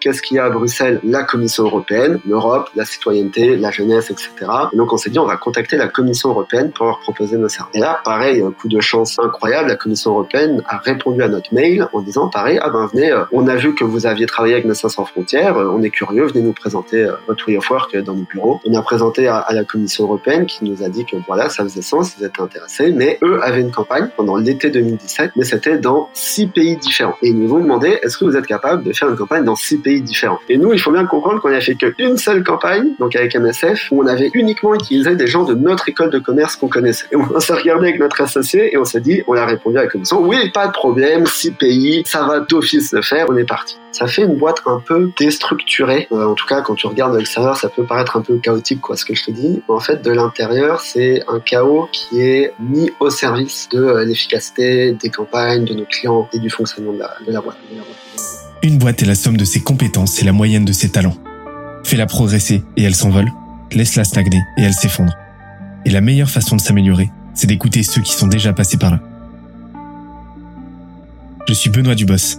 qu'est-ce qu'il y a à Bruxelles? La Commission européenne, l'Europe, la citoyenneté, la jeunesse, etc. Et donc on s'est dit, on va contacter la Commission européenne pour leur proposer nos services. Et là, pareil, coup de chance incroyable, la Commission européenne a répondu à notre mail en disant, pareil, ah ben venez, euh, on a vu que vous aviez travaillé avec Médecins sans frontières, euh, on est curieux, venez nous présenter euh, votre way of work dans nos bureaux. On a présenté à, à la Commission européenne qui nous a dit que voilà, ça faisait sens, ils étaient intéressés, mais eux avaient une campagne pendant l'été 2017, mais c'était dans six pays différents. Et ils nous ont demandé, est-ce que vous êtes capable de faire une campagne dans six pays différents Et nous, il faut bien comprendre qu'on a fait qu'une seule campagne, donc avec MSF, où on avait uniquement utilisé des gens de notre école de commerce qu'on connaissait. Et on s'est regardé avec notre associé et on s'est dit, on a répondu à la commission, oui, pas de problème, six pays, ça va d'office le faire, on est parti. Ça fait une boîte un peu déstructurée. Euh, en tout cas, quand tu regardes de l'extérieur, ça peut paraître un peu chaotique, quoi, ce que je te dis. En fait, de l'intérieur, c'est un chaos qui est mis au service de euh, l'efficacité des campagnes, de nos clients et du fonctionnement de la, de la boîte. Une boîte est la somme de ses compétences et la moyenne de ses talents. Fais-la progresser et elle s'envole. Laisse-la stagner et elle s'effondre. Et la meilleure façon de s'améliorer, c'est d'écouter ceux qui sont déjà passés par là. Je suis Benoît Dubos,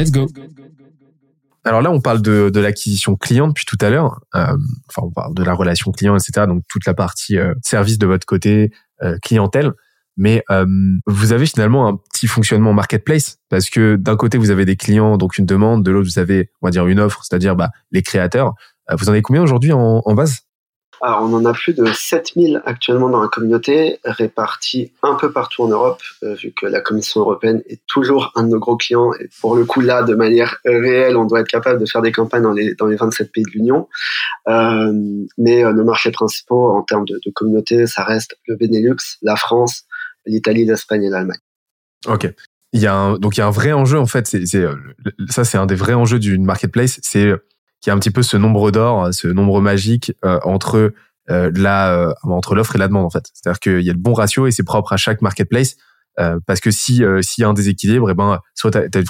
Let's go. Alors là, on parle de, l'acquisition client depuis tout à l'heure. Euh, enfin, on parle de la relation client, etc. Donc toute la partie euh, service de votre côté, euh, clientèle. Mais vous avez finalement un petit fonctionnement marketplace parce que d'un côté vous avez des clients, donc une demande, de l'autre vous avez, on va dire, une offre, c'est-à-dire bah, les créateurs. Vous en avez combien aujourd'hui en, en base? Alors, on en a plus de 7000 actuellement dans la communauté, répartis un peu partout en Europe, euh, vu que la Commission européenne est toujours un de nos gros clients. Et pour le coup, là, de manière réelle, on doit être capable de faire des campagnes dans les, dans les 27 pays de l'Union. Euh, mais euh, nos marchés principaux en termes de, communauté, ça reste le Benelux, la France, l'Italie, l'Espagne et l'Allemagne. Ok. Il y a donc il y a un vrai enjeu en fait. Ça c'est un des vrais enjeux d'une marketplace. C'est euh, y a un petit peu ce nombre d'or, ce nombre magique euh, entre euh, la euh, entre l'offre et la demande en fait. C'est-à-dire qu'il y a le bon ratio et c'est propre à chaque marketplace. Euh, parce que si euh, s'il y a un déséquilibre, et ben soit t'as, t'as une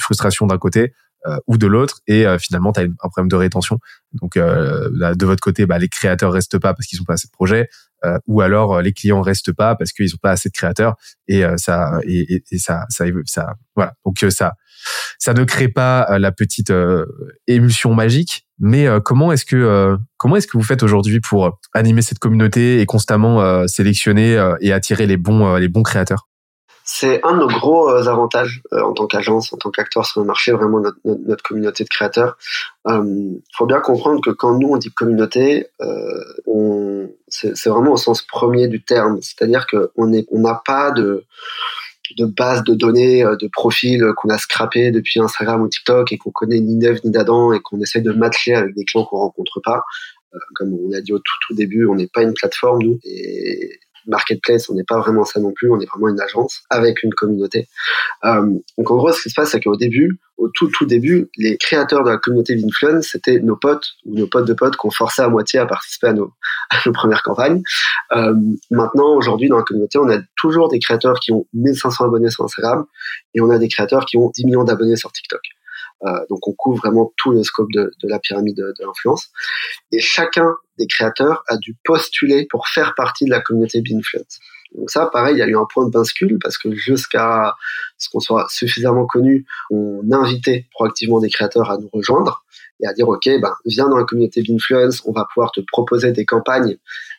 frustration, d'un côté euh, ou de l'autre, et euh, finalement t'as une- un problème de rétention. Donc euh, de votre côté, bah, les créateurs restent pas parce qu'ils ont pas assez de projets, euh, ou alors euh, les clients restent pas parce qu'ils ont pas assez de créateurs, et euh, ça et, et, et ça, ça ça voilà. Donc euh, ça ça ne crée pas euh, la petite euh, émulsion magique. Mais euh, comment est-ce que comment est-ce que vous faites aujourd'hui pour animer cette communauté et constamment sélectionner et attirer les bons les bons créateurs? C'est un de nos gros avantages en tant qu'agence, en tant qu'acteur sur le marché, vraiment notre, communauté de créateurs. Il faut bien comprendre que quand nous on dit communauté, c'est, vraiment au sens premier du terme, c'est-à-dire qu'on on n'a pas de de base de données, euh, de profils qu'on a scrappé depuis Instagram ou TikTok et qu'on connaît ni d'Ève ni d'Adam et qu'on essaie de matcher avec des clients qu'on rencontre pas. Euh, comme on l'a dit au tout, tout début, on n'est pas une plateforme, nous. Et marketplace, on n'est pas vraiment ça non plus, on est vraiment une agence avec une communauté. Euh, donc en gros, ce qui se passe, c'est qu'au début, au tout tout début, les créateurs de la communauté d'Influence, c'était nos potes ou nos potes de potes qu'on forçait à moitié à participer à nos, à nos premières campagnes. Euh, maintenant, aujourd'hui, dans la communauté, on a toujours des créateurs qui ont 1500 abonnés sur Instagram et on a des créateurs qui ont 10 millions d'abonnés sur TikTok. Euh, donc on couvre vraiment tout le scope de, de la pyramide de, de l'influence. Et chacun des créateurs a dû postuler pour faire partie de la communauté Binfluence. Donc ça, pareil, il y a eu un point de bascule parce que jusqu'à ce qu'on soit suffisamment connu, on invitait proactivement des créateurs à nous rejoindre et à dire ok, ben viens dans la communauté Binfluence, on va pouvoir te proposer des campagnes.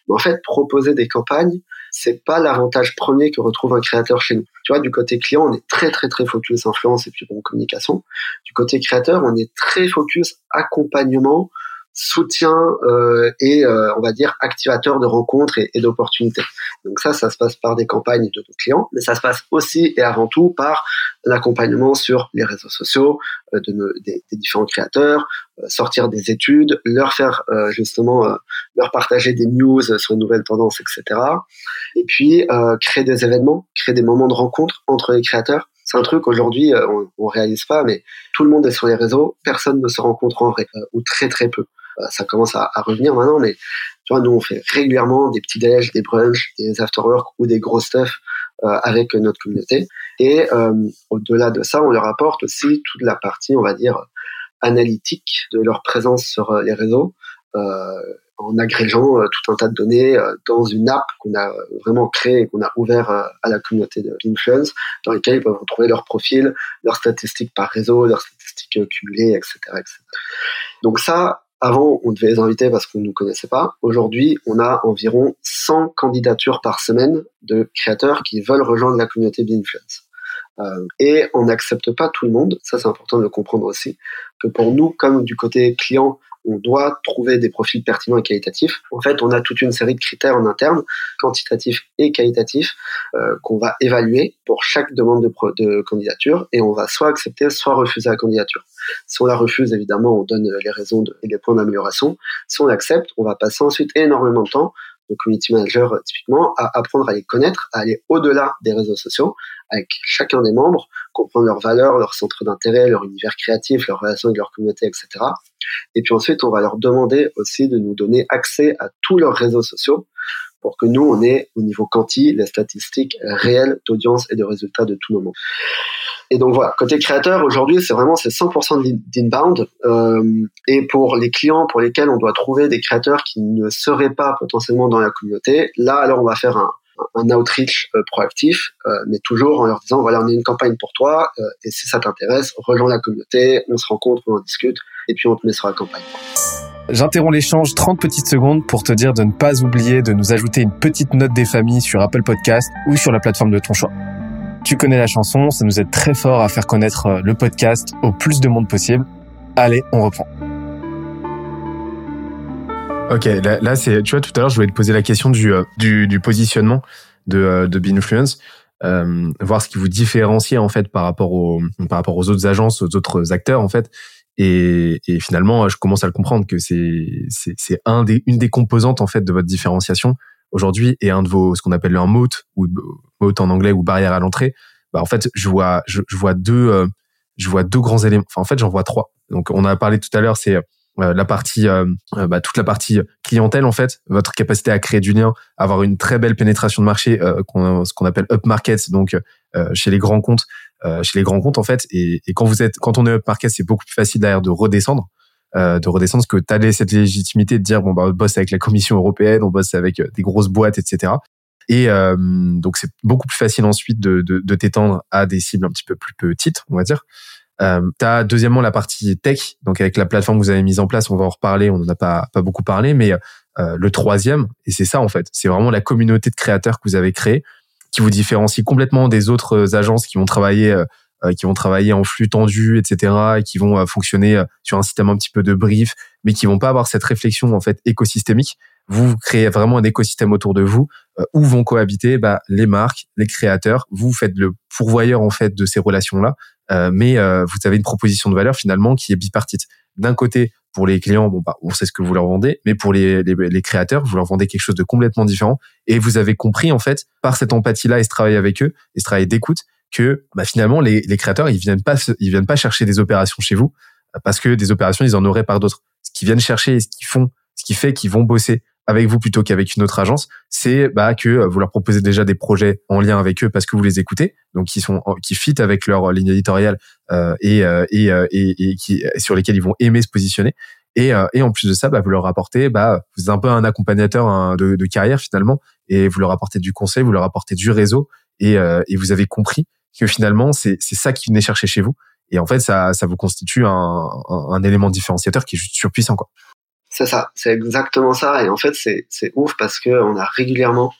Mais en fait, proposer des campagnes, c'est pas l'avantage premier que retrouve un créateur chez nous. Tu vois, du côté client, on est très très très focus influence et puis bon communication. Du côté créateur, on est très focus accompagnement, soutien euh, et euh, on va dire activateur de rencontres et, d'opportunités. Donc ça, ça se passe par des campagnes de nos clients, mais ça se passe aussi et avant tout par l'accompagnement sur les réseaux sociaux euh, de des, différents créateurs, euh, sortir des études, leur faire euh, justement leur partager des news sur les nouvelles tendances, etc. Et puis créer des événements, créer des moments de rencontre entre les créateurs. C'est un truc aujourd'hui on, on réalise pas, mais tout le monde est sur les réseaux, personne ne se rencontre en vrai ou très très peu ça commence à, à, revenir maintenant, mais tu vois, nous, on fait régulièrement des petits déj, des brunchs, des after-work ou des gros stuff euh, avec notre communauté. Et euh, au-delà de ça, on leur apporte aussi toute la partie, on va dire, analytique de leur présence sur euh, les réseaux, euh, en agrégeant euh, tout un tas de données euh, dans une app qu'on a vraiment créée et qu'on a ouvert à la communauté de l'influence, dans lesquelles ils peuvent retrouver leur profil, leurs statistiques par réseau, leurs statistiques cumulées, etc., etc. Donc ça, avant, on devait les inviter parce qu'on ne nous connaissait pas. Aujourd'hui, on a environ 100 candidatures par semaine de créateurs qui veulent rejoindre la communauté d'Influence. Euh, et on n'accepte pas tout le monde. Ça, c'est important de le comprendre aussi. Que pour nous, comme du côté client, on doit trouver des profils pertinents et qualitatifs. En fait, on a toute une série de critères en interne, quantitatifs et qualitatifs, euh, qu'on va évaluer pour chaque demande de, de, candidature et on va soit accepter, soit refuser la candidature. Si on la refuse, évidemment, on donne les raisons et les points d'amélioration. Si on l'accepte, on va passer ensuite énormément de temps le community manager typiquement, à apprendre à les connaître, à aller au-delà des réseaux sociaux avec chacun des membres, comprendre leurs valeurs, leurs centres d'intérêt, leur univers créatif, leurs relations avec leur communauté, etc. Et puis ensuite, on va leur demander aussi de nous donner accès à tous leurs réseaux sociaux pour que nous, on ait au niveau quanti les statistiques réelles d'audience et de résultats de nos membres. Et donc voilà, côté créateur, aujourd'hui, c'est vraiment c'est 100% d'inbound. Euh, et pour les clients pour lesquels on doit trouver des créateurs qui ne seraient pas potentiellement dans la communauté, là, alors on va faire un, un outreach euh, proactif, euh, mais toujours en leur disant voilà, on a une campagne pour toi, euh, et si ça t'intéresse, rejoins la communauté, on se rencontre, on en discute, et puis on te met sur la campagne. J'interromps l'échange 30 petites secondes pour te dire de ne pas oublier de nous ajouter une petite note des familles sur Apple Podcast ou sur la plateforme de ton choix. Tu connais la chanson, ça nous aide très fort à faire connaître le podcast au plus de monde possible. Allez, on reprend. Ok, là, là c'est, tu vois, tout à l'heure, je voulais te poser la question du, euh, du, du positionnement de, euh, de Binfluence, euh, voir ce qui vous différencie en fait par rapport aux, par rapport aux autres agences, aux autres acteurs en fait. Et, et finalement, je commence à le comprendre que c'est, c'est, c'est un des, une des composantes en fait de votre différenciation aujourd'hui et un de vos, ce qu'on appelle un moat ou moat en anglais ou barrière à l'entrée. Bah en fait, je vois, je, je vois deux, euh, je vois deux grands éléments. Enfin, en fait, j'en vois trois. Donc, on a parlé tout à l'heure, c'est la partie, euh, euh, bah, toute la partie clientèle en fait, votre capacité à créer du lien, avoir une très belle pénétration de marché, ce qu'on appelle up market, donc chez les grands comptes, chez les grands comptes en fait. Et, et, quand vous êtes, quand on est up market, c'est beaucoup plus facile d'ailleurs de redescendre. de redescendre parce que tu cette légitimité de dire bon bah on bosse avec la Commission européenne, on bosse avec des grosses boîtes, etc. Et donc c'est beaucoup plus facile ensuite de, de, de t'étendre à des cibles un petit peu plus petites, on va dire. Euh, tu as deuxièmement la partie tech, donc avec la plateforme que vous avez mise en place, on va en reparler, on n'en a pas, pas beaucoup parlé, mais euh, le troisième, et c'est ça en fait, c'est vraiment la communauté de créateurs que vous avez créée, qui vous différencie complètement des autres agences qui vont travailler euh, qui vont travailler en flux tendu, etc., et qui vont fonctionner sur un système un petit peu de brief, mais qui vont pas avoir cette réflexion en fait écosystémique. Vous créez vraiment un écosystème autour de vous où vont cohabiter bah, les marques, les créateurs. Vous faites le pourvoyeur en fait de ces relations là, euh, mais euh, vous avez une proposition de valeur finalement qui est bipartite. D'un côté, pour les clients, bon bah on sait ce que vous leur vendez, mais pour les, les, les, créateurs, vous leur vendez quelque chose de complètement différent. Et vous avez compris en fait par cette empathie-là et ce travail avec eux et ce travail d'écoute que bah, finalement les, les créateurs ils viennent pas ils viennent pas chercher des opérations chez vous parce que des opérations ils en auraient par d'autres. Ce qu'ils viennent chercher et ce qu'ils font, ce qui fait qu'ils vont bosser avec vous plutôt qu'avec une autre agence, c'est bah, que euh, vous leur proposez déjà des projets en lien avec eux parce que vous les écoutez, donc qui sont qui fit avec leur ligne éditoriale euh, et, euh, et, euh, et, et, qui sur lesquels ils vont aimer se positionner. Et, et en plus de ça, bah, vous leur apportez, bah, vous êtes un peu un accompagnateur de, de, carrière finalement, et vous leur apportez du conseil, vous leur apportez du réseau, et, et vous avez compris que finalement c'est c'est ça qui venait chercher chez vous. Et en fait, ça, ça vous constitue un, un, un élément différenciateur qui est juste surpuissant, quoi. C'est ça, c'est exactement ça. Et en fait, c'est, ouf parce que on a régulièrement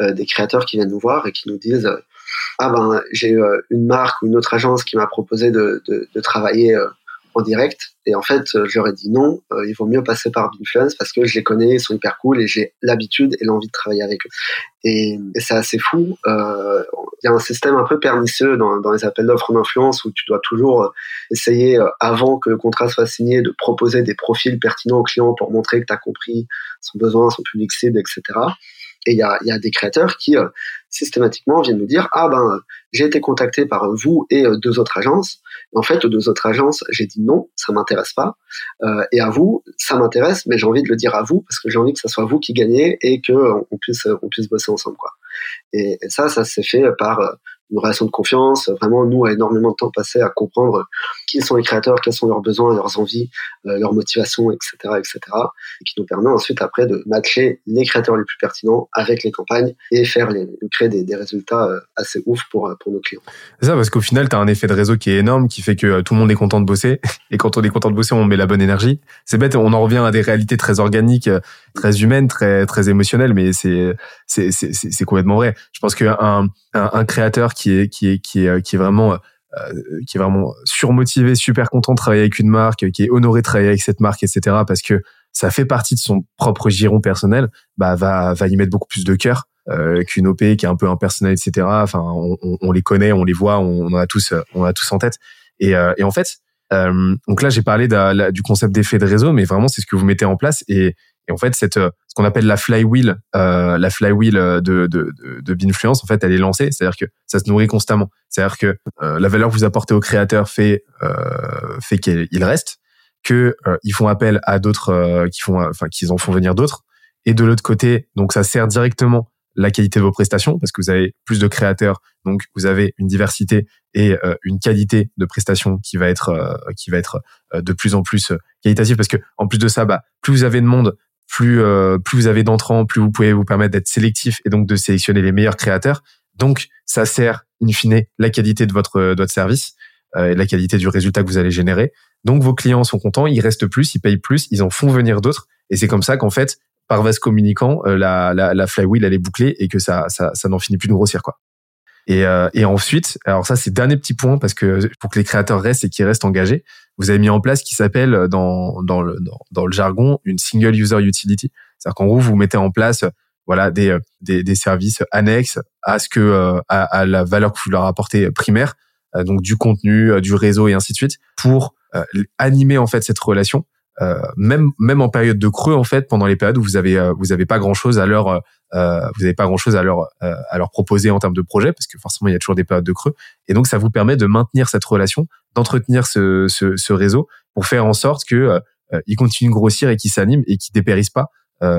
euh, des créateurs qui viennent nous voir et qui nous disent euh, ah ben j'ai euh, une marque ou une autre agence qui m'a proposé de, travailler en direct. Et en fait, je leur ai dit non, il vaut mieux passer par Binfluence parce que je les connais, ils sont hyper cool et j'ai l'habitude et l'envie de travailler avec eux. Et, c'est assez fou. Il y a un système un peu pernicieux dans, les appels d'offres d'influence où tu dois toujours essayer, avant que le contrat soit signé, de proposer des profils pertinents aux clients pour montrer que tu as compris son besoin, son public cible, etc. Et il y a, y a, des créateurs qui euh, systématiquement viennent nous dire ah ben j'ai été contacté par vous et euh, deux autres agences. En fait, aux deux autres agences, j'ai dit non, ça m'intéresse pas. Euh, et à vous, ça m'intéresse, mais j'ai envie de le dire à vous parce que j'ai envie que ce soit vous qui gagnez et que on puisse on puisse bosser ensemble quoi. Et, et ça, ça s'est fait par une relation de confiance. Vraiment, nous, a énormément de temps passé à comprendre qui sont les créateurs, quels sont leurs besoins, leurs envies, euh, leurs motivations, etc., etc. Et qui nous permet ensuite après de matcher les créateurs les plus pertinents avec les campagnes et faire créer des, résultats euh, assez ouf pour, euh, pour nos clients. C'est ça, parce qu'au final, tu as un effet de réseau qui est énorme, qui fait que tout le monde est content de bosser. Et quand on est content de bosser, on met la bonne énergie. C'est bête, on en revient à des réalités très organiques, très humaines, très, très émotionnelles, mais c'est complètement vrai. Je pense qu'un un, un créateur qui qui est, qui est, qui est vraiment euh, qui est vraiment surmotivé, super content de travailler avec une marque, qui est honoré de travailler avec cette marque, etc. Parce que ça fait partie de son propre giron personnel, bah va va y mettre beaucoup plus de cœur euh, qu'une OP qui est un peu impersonnelle, etc. Enfin, on, les connaît, on les voit, on, on a tous on a tous en tête. Et, euh, en fait, euh, donc là j'ai parlé du concept d'effet de réseau, mais vraiment c'est ce que vous mettez en place et et en fait, cette, euh, ce qu'on appelle la flywheel, euh, la flywheel de, de, de, de Binfluence, en fait, elle est lancée. C'est-à-dire que ça se nourrit constamment. C'est-à-dire que euh, la valeur que vous apportez au créateur fait euh, fait qu'il reste, que euh, ils font appel à d'autres qui font, enfin, qu'ils en font venir d'autres. Et de l'autre côté, donc ça sert directement la qualité de vos prestations parce que vous avez plus de créateurs, donc vous avez une diversité et une qualité de prestations qui va être qui va être de plus en plus qualitative parce que en plus de ça, bah, plus vous avez de monde, plus euh, plus vous avez d'entrants, plus vous pouvez vous permettre d'être sélectif et donc de sélectionner les meilleurs créateurs. Donc ça sert in fine la qualité de votre de votre service euh, et la qualité du résultat que vous allez générer. Donc vos clients sont contents, ils restent plus, ils payent plus, ils en font venir d'autres et c'est comme ça qu'en fait par vase communicant euh, la, la la flywheel elle est bouclée et que ça ça ça n'en finit plus de grossir quoi. Et, euh, et ensuite, alors ça c'est dernier petit point parce que pour que les créateurs restent et qu'ils restent engagés, vous avez mis en place ce qui s'appelle euh, dans, dans, le, dans, le jargon une single user utility. C'est-à-dire qu'en gros vous mettez en place voilà des, euh, des, des services annexes à ce que à, à, la valeur que vous leur apportez primaire, donc du contenu, du réseau et ainsi de suite, pour animer en fait cette relation euh, même même en période de creux en fait pendant les périodes où vous avez euh, vous avez pas grand chose à leur euh, vous avez pas grand chose à leur à leur proposer en termes de projet parce que forcément il y a toujours des périodes de creux et donc ça vous permet de maintenir cette relation d'entretenir ce, ce, ce réseau pour faire en sorte que il continue de grossir et qu'il s'anime et qu'il dépérisse pas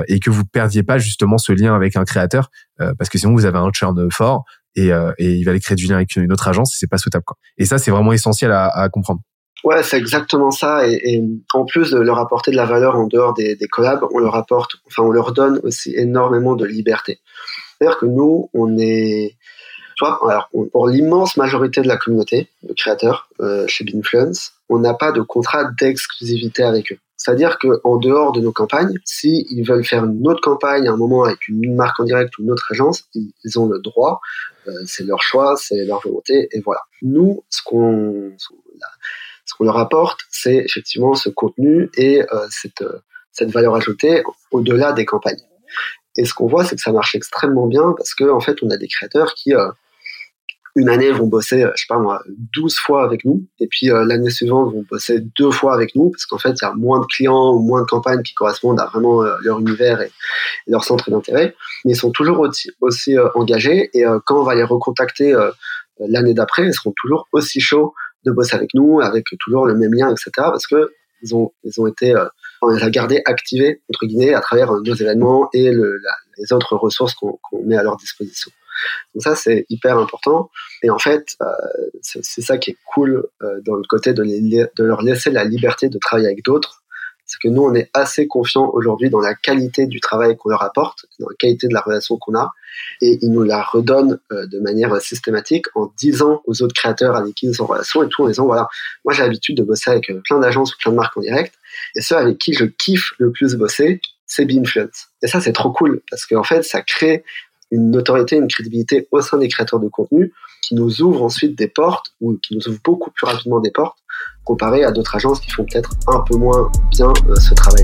et que vous perdiez pas justement ce lien avec un créateur parce que sinon vous avez un churn fort et, et il va aller créer du lien avec une autre agence et c'est pas souhaitable quoi. Et ça c'est vraiment essentiel à, à comprendre. Ouais, c'est exactement ça. Et, en plus de leur apporter de la valeur en dehors des, des collabs, on leur apporte, enfin, on leur donne aussi énormément de liberté. C'est-à-dire que nous, on est, tu vois, alors, pour l'immense majorité de la communauté de créateurs euh, chez Binfluence, on n'a pas de contrat d'exclusivité avec eux. C'est-à-dire que en dehors de nos campagnes, si ils veulent faire une autre campagne à un moment avec une marque en direct ou une autre agence, ils, ils ont le droit. Euh, c'est leur choix, c'est leur volonté, et voilà. Nous, ce qu'on, ce qu'on leur apporte, c'est effectivement ce contenu et euh, cette, euh, cette valeur ajoutée au-delà des campagnes. Et ce qu'on voit, c'est que ça marche extrêmement bien parce que en fait, on a des créateurs qui euh, une année vont bosser, je sais pas moi, 12 fois avec nous, et puis l'année suivante vont bosser deux fois avec nous, parce qu'en fait, il y a moins de clients ou moins de campagnes qui correspondent à vraiment leur univers et, leur centre d'intérêt, mais ils sont toujours aussi engagés, et quand on va les recontacter l'année d'après, ils seront toujours aussi chauds de bosser avec nous, avec toujours le même lien, etc. Parce que ils ont, ils ont été, euh, on les a gardés activés entre guillemets à travers euh, nos événements et les autres ressources qu'on met à leur disposition. Donc ça c'est hyper important. Et en fait, euh, c'est ça qui est cool euh, dans le côté de leur laisser la liberté de travailler avec d'autres c'est que nous, on est assez confiants aujourd'hui dans la qualité du travail qu'on leur apporte, dans la qualité de la relation qu'on a, et ils nous la redonnent euh, de manière systématique en disant aux autres créateurs avec qui ils sont en relation et tout en disant voilà, moi j'ai l'habitude de bosser avec euh, plein d'agences ou plein de marques en direct, et ceux avec qui je kiffe le plus bosser, c'est Binfluence. Et ça, c'est trop cool parce qu'en fait, ça crée une notoriété, une crédibilité au sein des créateurs de contenu qui nous ouvre ensuite des portes ou qui nous ouvre beaucoup plus rapidement des portes comparé à d'autres agences qui font peut-être un peu moins bien euh, ce travail.